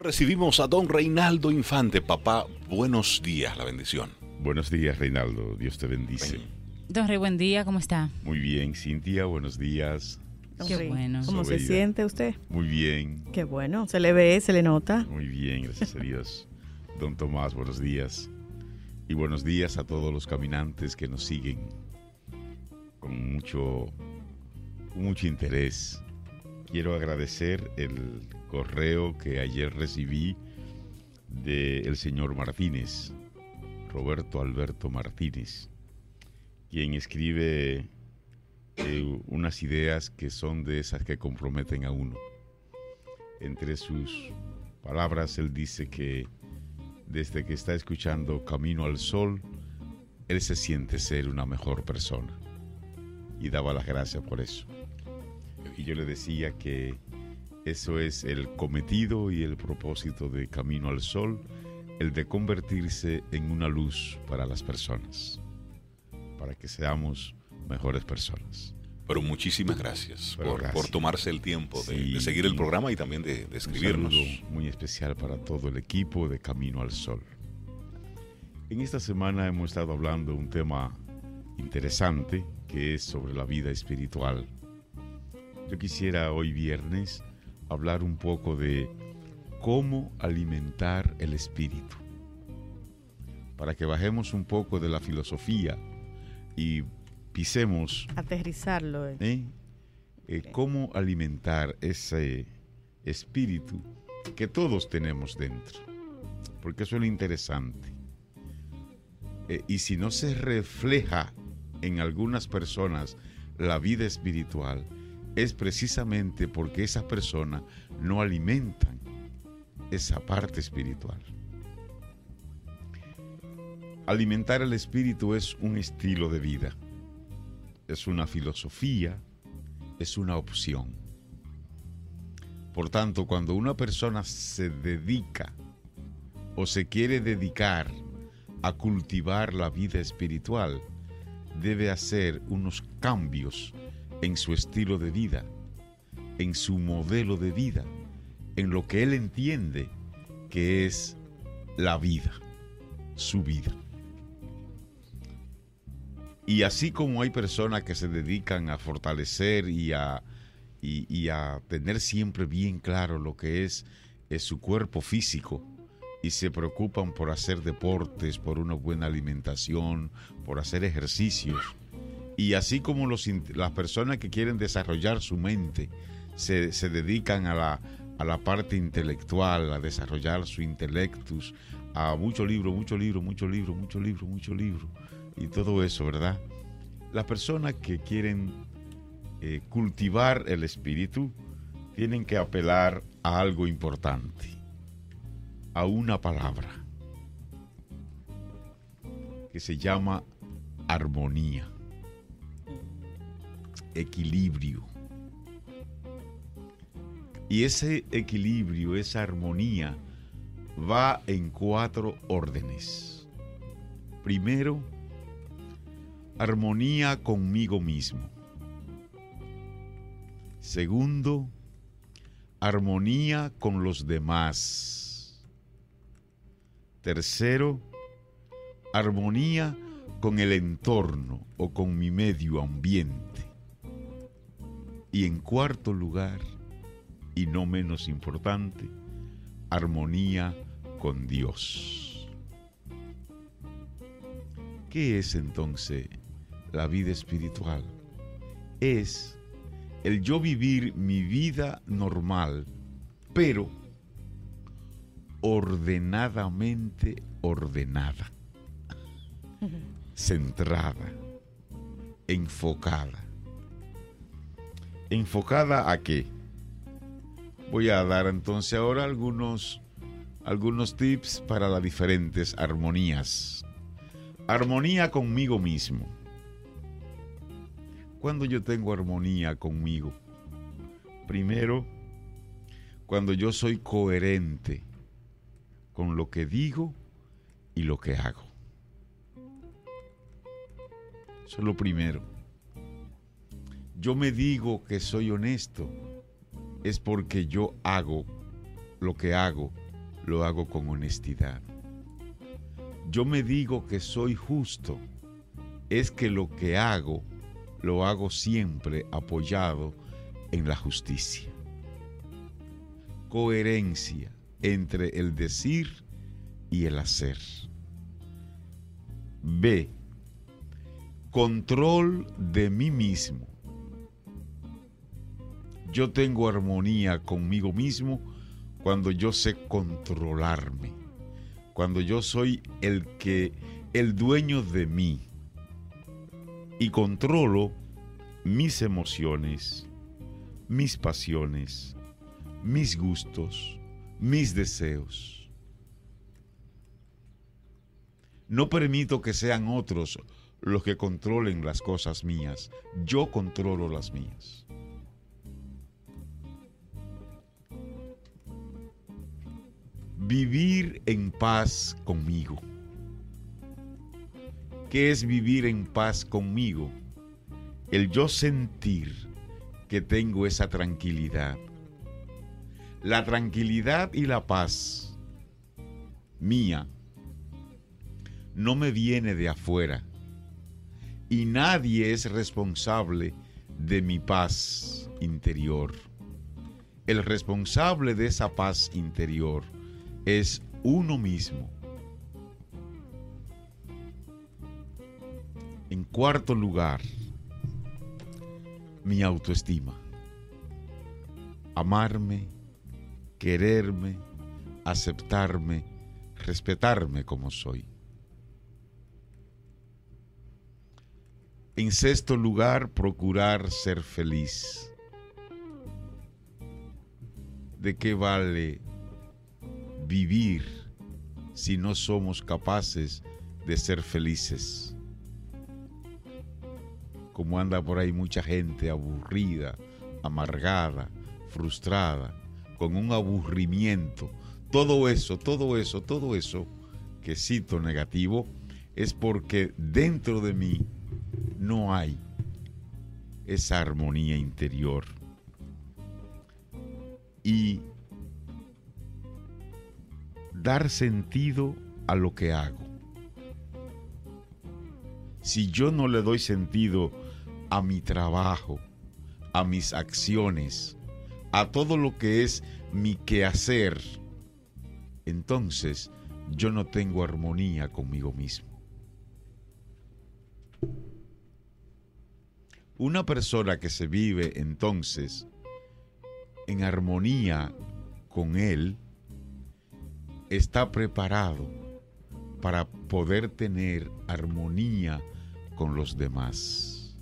Recibimos a don Reinaldo Infante. Papá, buenos días, la bendición. Buenos días, Reinaldo. Dios te bendice. Don Rey, buen día, ¿cómo está? Muy bien, Cintia, buenos días. Qué bueno. ¿Cómo se siente usted? Muy bien. Qué bueno. Se le ve, se le nota. Muy bien, gracias a Dios. Don Tomás, buenos días. Y buenos días a todos los caminantes que nos siguen con mucho, con mucho interés. Quiero agradecer el correo que ayer recibí del señor Martínez, Roberto Alberto Martínez, quien escribe eh, unas ideas que son de esas que comprometen a uno. Entre sus palabras, él dice que desde que está escuchando Camino al Sol, él se siente ser una mejor persona. Y daba las gracias por eso. Y yo le decía que eso es el cometido y el propósito de Camino al Sol, el de convertirse en una luz para las personas, para que seamos mejores personas. Pero muchísimas gracias, Pero por, gracias. por tomarse el tiempo de, Sí. de seguir el programa y también de, de Un escribirnos. saludo muy especial para todo el equipo de Camino al Sol. En esta semana hemos estado hablando de un tema interesante que es sobre la vida espiritual. Yo quisiera hoy viernes hablar un poco de cómo alimentar el espíritu. Para que bajemos un poco de la filosofía y pisemos Aterrizarlo. eh. ¿eh? Eh, cómo alimentar ese espíritu que todos tenemos dentro. Porque eso es lo interesante. Eh, y si no se refleja en algunas personas la vida espiritual, es precisamente porque esas personas no alimentan esa parte espiritual. Alimentar el espíritu es un estilo de vida, es una filosofía, es una opción. Por tanto, cuando una persona se dedica o se quiere dedicar a cultivar la vida espiritual, debe hacer unos cambios en su estilo de vida, en su modelo de vida, en lo que él entiende que es la vida, su vida. Y así como hay personas que se dedican a fortalecer y a, y, a tener siempre bien claro lo que es, es su cuerpo físico y se preocupan por hacer deportes, por una buena alimentación, por hacer ejercicios. Y así como los, las personas que quieren desarrollar su mente se, se dedican a la, a la parte intelectual, a desarrollar su intelectus, a mucho libro, mucho libro, mucho libro, mucho libro, mucho libro y todo eso, ¿verdad? Las personas que quieren eh, cultivar el espíritu tienen que apelar a algo importante, a una palabra que se llama armonía, equilibrio. Y ese equilibrio, esa armonía, va en cuatro órdenes. Primero, armonía conmigo mismo. Segundo, armonía con los demás. Tercero, armonía con el entorno o con mi medio ambiente. Y en cuarto lugar, y no menos importante, armonía con Dios. ¿Qué es entonces la vida espiritual? Es el yo vivir mi vida normal, pero ordenadamente ordenada, centrada, enfocada. ¿Enfocada a qué? Voy a dar entonces ahora algunos, algunos tips para las diferentes armonías. Armonía conmigo mismo. Cuando yo tengo armonía conmigo, primero, cuando yo soy coherente con lo que digo y lo que hago. Eso es lo primero. Yo me digo que soy honesto, es porque yo hago lo que hago lo hago con honestidad. Yo me digo que soy justo, es que lo que hago lo hago siempre apoyado en la justicia. Coherencia entre el decir y el hacer. B. Control de mí mismo. Yo tengo armonía conmigo mismo cuando yo sé controlarme, cuando yo soy el que el dueño de mí y controlo mis emociones, mis pasiones, mis gustos, mis deseos. No permito que sean otros los que controlen las cosas mías. Yo controlo las mías. Vivir en paz conmigo. ¿Qué es vivir en paz conmigo? El yo sentir que tengo esa tranquilidad. La tranquilidad y la paz mía no me viene de afuera y nadie es responsable de mi paz interior. El responsable de esa paz interior es uno mismo. En cuarto lugar, mi autoestima. Amarme, quererme, aceptarme, respetarme como soy. En sexto lugar, procurar ser feliz. ¿De qué vale vivir si no somos capaces de ser felices? Como anda por ahí mucha gente aburrida, amargada, frustrada, con un aburrimiento. Todo eso, todo eso, todo eso que cito negativo es porque dentro de mí no hay esa armonía interior. Y dar sentido a lo que hago. Si yo no le doy sentido a mi trabajo, a mis acciones, a todo lo que es mi quehacer, entonces yo no tengo armonía conmigo mismo. Una persona que se vive entonces en armonía con Él está preparado para poder tener armonía con los demás.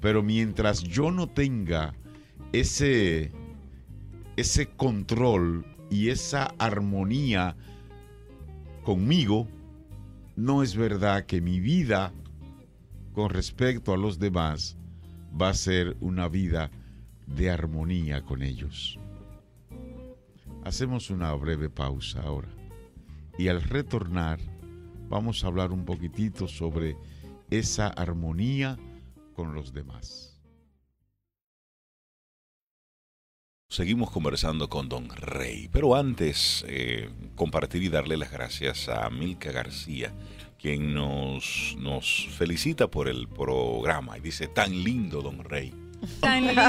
Pero mientras yo no tenga ese, ese control y esa armonía conmigo, no es verdad que mi vida con respecto a los demás va a ser una vida de armonía con ellos. Hacemos una breve pausa ahora y al retornar vamos a hablar un poquitito sobre esa armonía con los demás. Seguimos conversando con Don Rey, pero antes eh, compartir y darle las gracias a Milka García, quien nos, nos felicita por el programa y dice, tan lindo, don Rey. Tan lindo.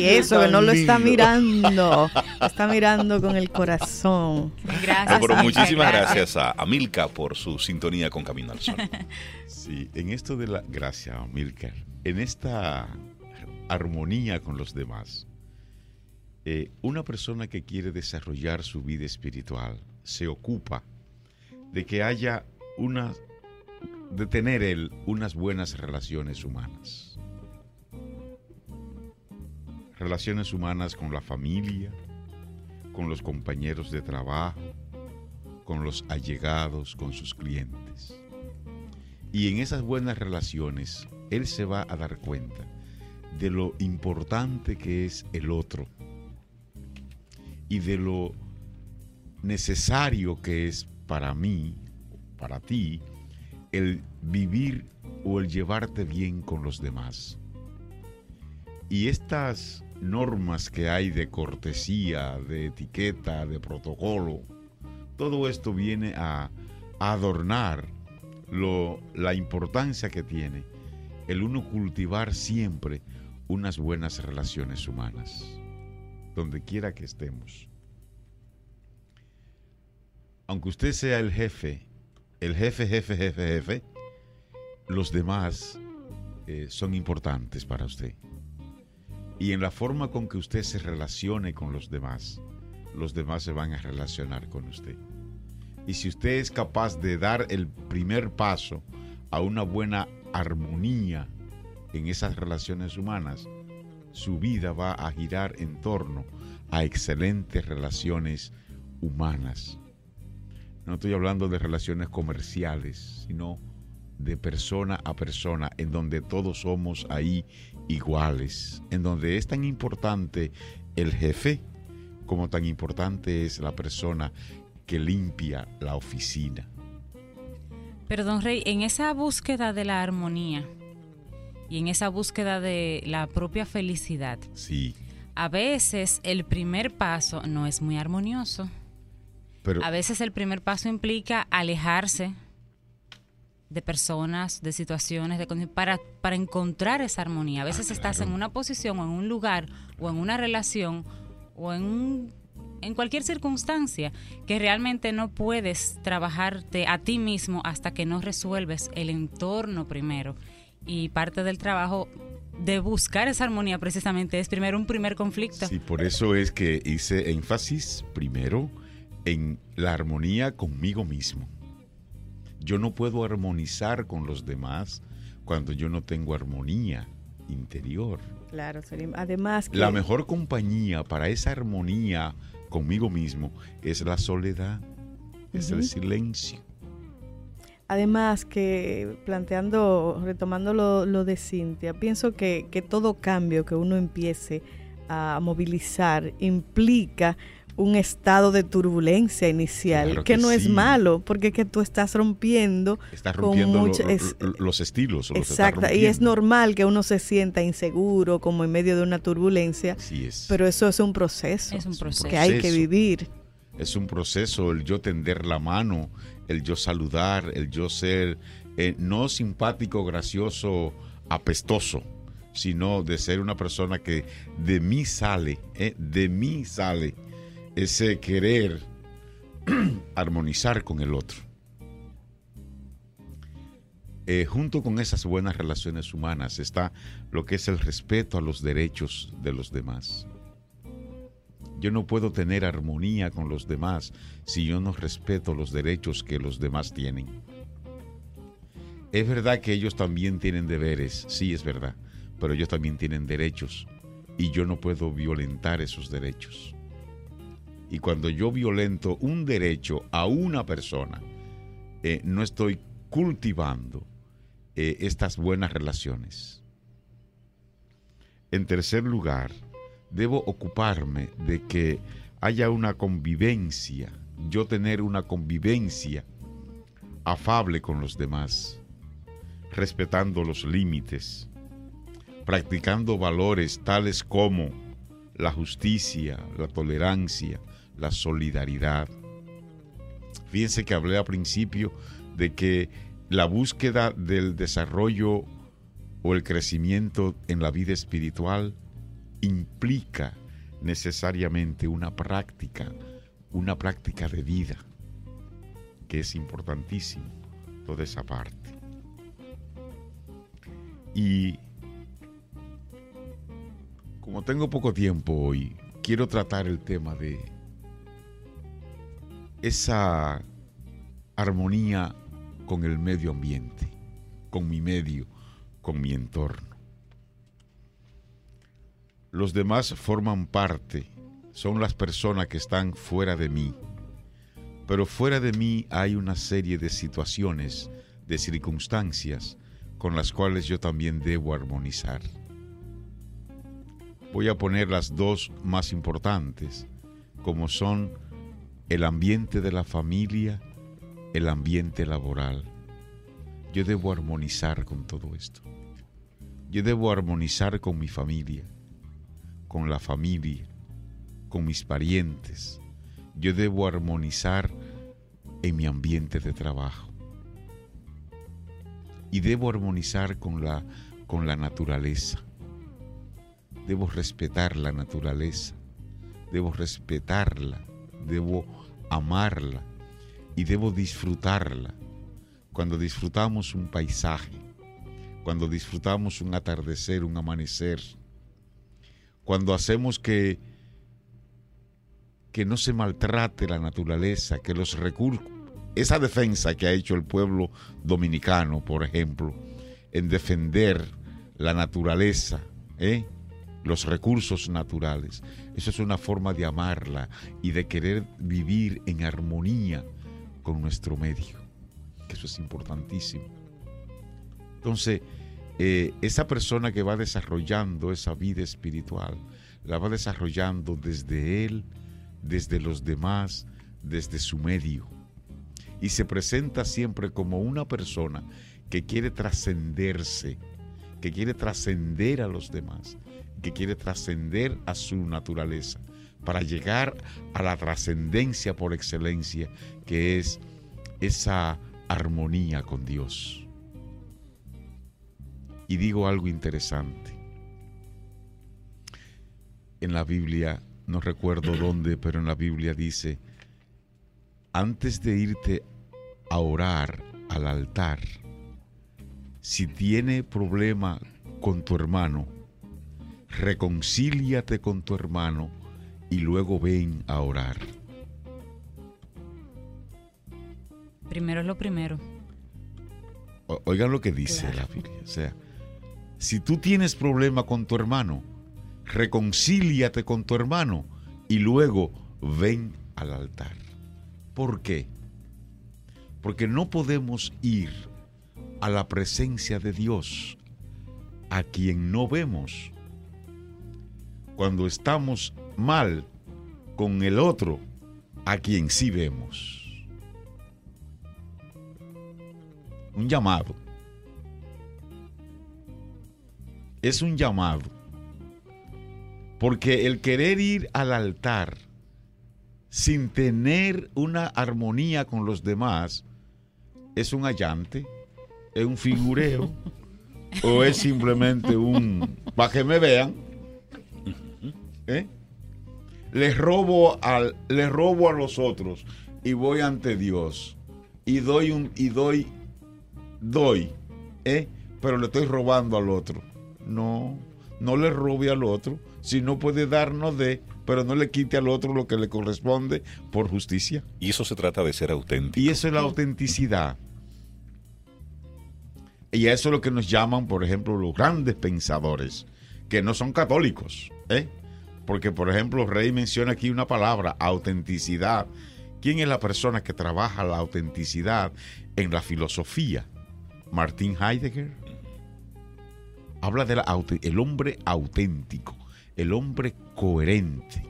y eso, que no lo está mirando, lo está mirando con el corazón. Gracias. pero muchísimas gracias a, a, Milka por su sintonía con Camino al Sol. Sí, en esto de la... Gracias, Milka. En esta armonía con los demás, eh, una persona que quiere desarrollar su vida espiritual se ocupa de que haya una, de tener él unas buenas relaciones humanas. Relaciones humanas con la familia, con los compañeros de trabajo, con los allegados, con sus clientes. Y en esas buenas relaciones, él se va a dar cuenta de lo importante que es el otro y de lo necesario que es para mí para ti el vivir o el llevarte bien con los demás. Y estas normas que hay de cortesía, de etiqueta, de protocolo, todo esto viene a, adornar lo, la importancia que tiene el uno cultivar siempre unas buenas relaciones humanas, donde quiera que estemos. Aunque usted sea el jefe, el jefe, jefe, jefe, jefe, los demás eh, son importantes para usted. Y en la forma con que usted se relacione con los demás, los demás se van a relacionar con usted. Y si usted es capaz de dar el primer paso a una buena armonía en esas relaciones humanas, su vida va a girar en torno a excelentes relaciones humanas. No estoy hablando de relaciones comerciales, sino de persona a persona, en donde todos somos ahí iguales, en donde es tan importante el jefe como tan importante es la persona que limpia la oficina. Pero don Rey, en esa búsqueda de la armonía y en esa búsqueda de la propia felicidad, sí. a veces el primer paso no es muy armonioso. Pero, a veces el primer paso implica alejarse de personas, de situaciones, de para, para encontrar esa armonía. A veces ah, estás en una posición o en un lugar o en una relación o en un en cualquier circunstancia, que realmente no puedes trabajarte a ti mismo hasta que no resuelves el entorno primero. Y parte del trabajo de buscar esa armonía precisamente es primero un primer conflicto. Sí, por eso es que hice énfasis primero en la armonía conmigo mismo. Yo no puedo armonizar con los demás cuando yo no tengo armonía interior. Claro, además La mejor compañía para esa armonía conmigo mismo es la soledad, es el silencio. Además que planteando, retomando lo, de Cintia, pienso que, que, todo cambio que uno empiece a movilizar implica un estado de turbulencia inicial, que, no es malo, porque es que tú estás rompiendo. Estás rompiendo los estilos. exacto, y es normal que uno se sienta inseguro, como en medio de una turbulencia. Pero eso es un proceso. Es un proceso. Que hay que vivir. Es un proceso el yo tender la mano, el yo saludar, el yo ser eh, no simpático, gracioso, apestoso sino de ser una persona que de mí sale, eh, de mí sale ese querer armonizar con el otro. Eh, junto con esas buenas relaciones humanas está lo que es el respeto a los derechos de los demás. Yo no puedo tener armonía con los demás si yo no respeto los derechos que los demás tienen. Es verdad que ellos también tienen deberes, sí es verdad, pero ellos también tienen derechos y yo no puedo violentar esos derechos. Y cuando yo violento un derecho a una persona, eh, no estoy cultivando eh, estas buenas relaciones. En tercer lugar, debo ocuparme de que haya una convivencia, yo tener una convivencia afable con los demás, respetando los límites, practicando valores tales como la justicia, la tolerancia, la solidaridad. Fíjense que hablé al principio de que la búsqueda del desarrollo o el crecimiento en la vida espiritual implica necesariamente una práctica, una práctica de vida, que es importantísimo toda esa parte. Y como tengo poco tiempo hoy, quiero tratar el tema de esa armonía con el medio ambiente, con mi medio, con mi entorno. Los demás forman parte, son las personas que están fuera de mí, pero fuera de mí hay una serie de situaciones, de circunstancias con las cuales yo también debo armonizar. Voy a poner las dos más importantes, como son el ambiente de la familia, el ambiente laboral. Yo debo armonizar con todo esto. Yo debo armonizar con mi familia, con la familia, con mis parientes. Yo debo armonizar en mi ambiente de trabajo. Y debo armonizar con la, con la naturaleza. Debo respetar la naturaleza. Debo respetarla. Debo amarla. Y debo disfrutarla. Cuando disfrutamos un paisaje, cuando disfrutamos un atardecer, un amanecer, cuando hacemos que, que no se maltrate la naturaleza, que los recursos, esa defensa que ha hecho el pueblo dominicano, por ejemplo, en defender la naturaleza, ¿eh? los recursos naturales, eso es una forma de amarla y de querer vivir en armonía con nuestro medio, que eso es importantísimo. Entonces, eh, esa persona que va desarrollando esa vida espiritual, la va desarrollando desde él, desde los demás, desde su medio. Y se presenta siempre como una persona que quiere trascenderse, que quiere trascender a los demás, que quiere trascender a su naturaleza, para llegar a la trascendencia por excelencia, que es esa armonía con Dios. Y digo algo interesante. En la Biblia, no recuerdo dónde, pero en la Biblia dice, antes de irte a orar al altar, si tiene problema con tu hermano, reconcíliate con tu hermano y luego ven a orar. Primero es lo primero. oigan lo que dice la Biblia. O sea, si tú tienes problema con tu hermano, reconcíliate con tu hermano y luego ven al altar. ¿Por qué? Porque no podemos ir a la presencia de Dios a quien no vemos. Cuando estamos mal con el otro, a quien sí vemos. Un llamado es un llamado. Porque el querer ir al altar sin tener una armonía con los demás es un allante, es un figureo o es simplemente un para que me vean. ¿Eh? Les robo al les robo a los otros y voy ante Dios y doy un y doy doy, ¿eh? pero le estoy robando al otro. No, no le robe al otro. Si no puede darnos de, pero no le quite al otro lo que le corresponde por justicia. Y eso se trata de ser auténtico. Y eso es la autenticidad. Y eso es lo que nos llaman, por ejemplo, los grandes pensadores, que no son católicos. ¿eh? Porque, por ejemplo, Rey menciona aquí una palabra, autenticidad. ¿Quién es la persona que trabaja la autenticidad en la filosofía? Martin Heidegger, habla del el hombre auténtico, el hombre coherente.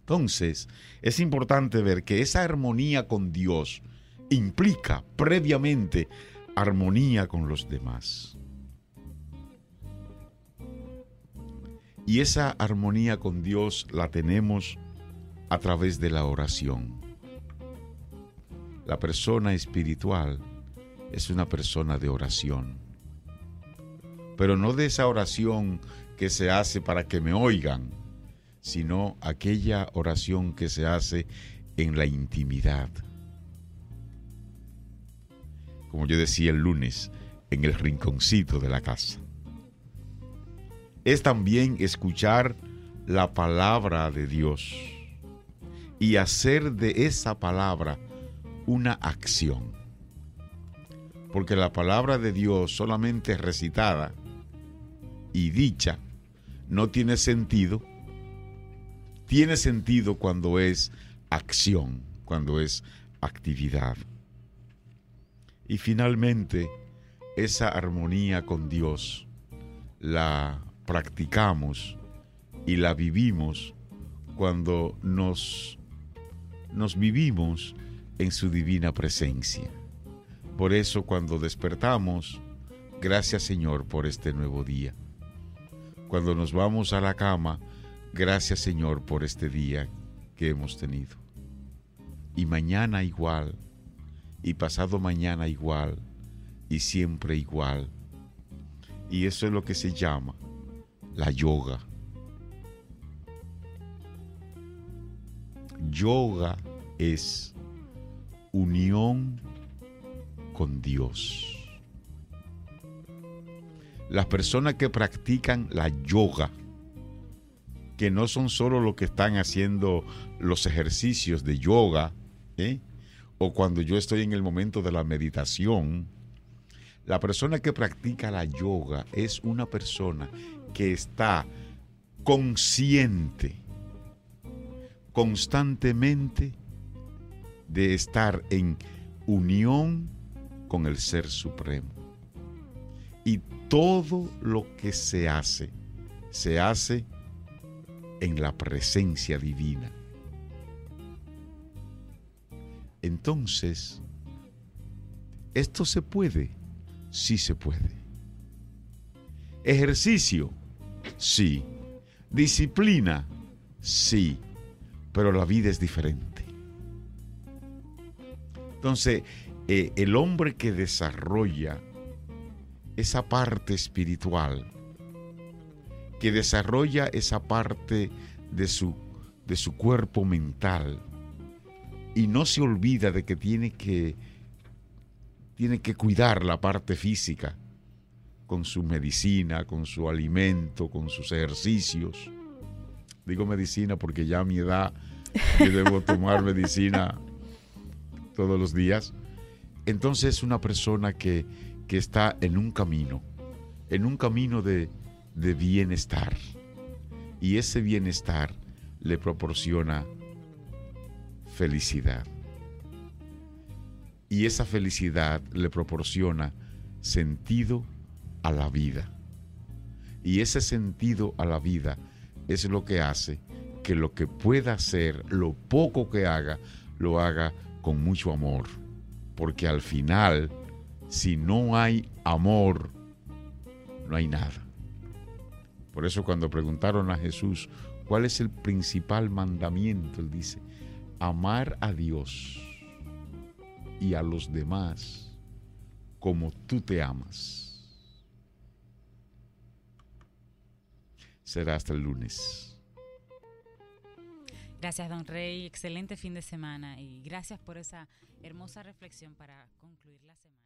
Entonces, es importante ver que esa armonía con Dios implica previamente armonía con los demás. Y esa armonía con Dios la tenemos a través de la oración. La persona espiritual es una persona de oración. Pero no de esa oración que se hace para que me oigan, sino aquella oración que se hace en la intimidad. Como yo decía el lunes, en el rinconcito de la casa. Es también escuchar la palabra de Dios y hacer de esa palabra una acción porque la palabra de Dios solamente recitada y dicha no tiene sentido. Tiene sentido cuando es acción, cuando es actividad. Y finalmente, esa armonía con Dios la practicamos y la vivimos cuando nos, nos vivimos en su divina presencia. Por eso cuando despertamos, gracias Señor por este nuevo día. Cuando nos vamos a la cama, gracias Señor por este día que hemos tenido. Y mañana igual, y pasado mañana igual, y siempre igual. Y eso es lo que se llama la yoga. Yoga es unión con Dios. Las personas que practican la yoga, que no son solo los que están haciendo los ejercicios de yoga, ¿eh? o cuando yo estoy en el momento de la meditación, la persona que practica la yoga es una persona que está consciente constantemente de estar en unión con el Ser Supremo. Y todo lo que se hace, se hace en la presencia divina. Entonces, ¿esto se puede? Sí se puede. Ejercicio, sí. Disciplina, sí. Pero la vida es diferente. Entonces, eh, el hombre que desarrolla esa parte espiritual, que desarrolla esa parte de su, de su cuerpo mental, y no se olvida de que tiene que tiene que cuidar la parte física con su medicina, con su alimento, con sus ejercicios. Digo medicina porque ya a mi edad yo debo tomar medicina todos los días. Entonces es una persona que, que está en un camino, en un camino de, de bienestar. Y ese bienestar le proporciona felicidad. Y esa felicidad le proporciona sentido a la vida. Y ese sentido a la vida es lo que hace que lo que pueda hacer, lo poco que haga, lo haga con mucho amor. Porque al final, si no hay amor, no hay nada. Por eso cuando preguntaron a Jesús, ¿cuál es el principal mandamiento? Él dice, amar a Dios y a los demás como tú te amas. Será hasta el lunes. Gracias, don Rey. Excelente fin de semana y gracias por esa hermosa reflexión para concluir la semana.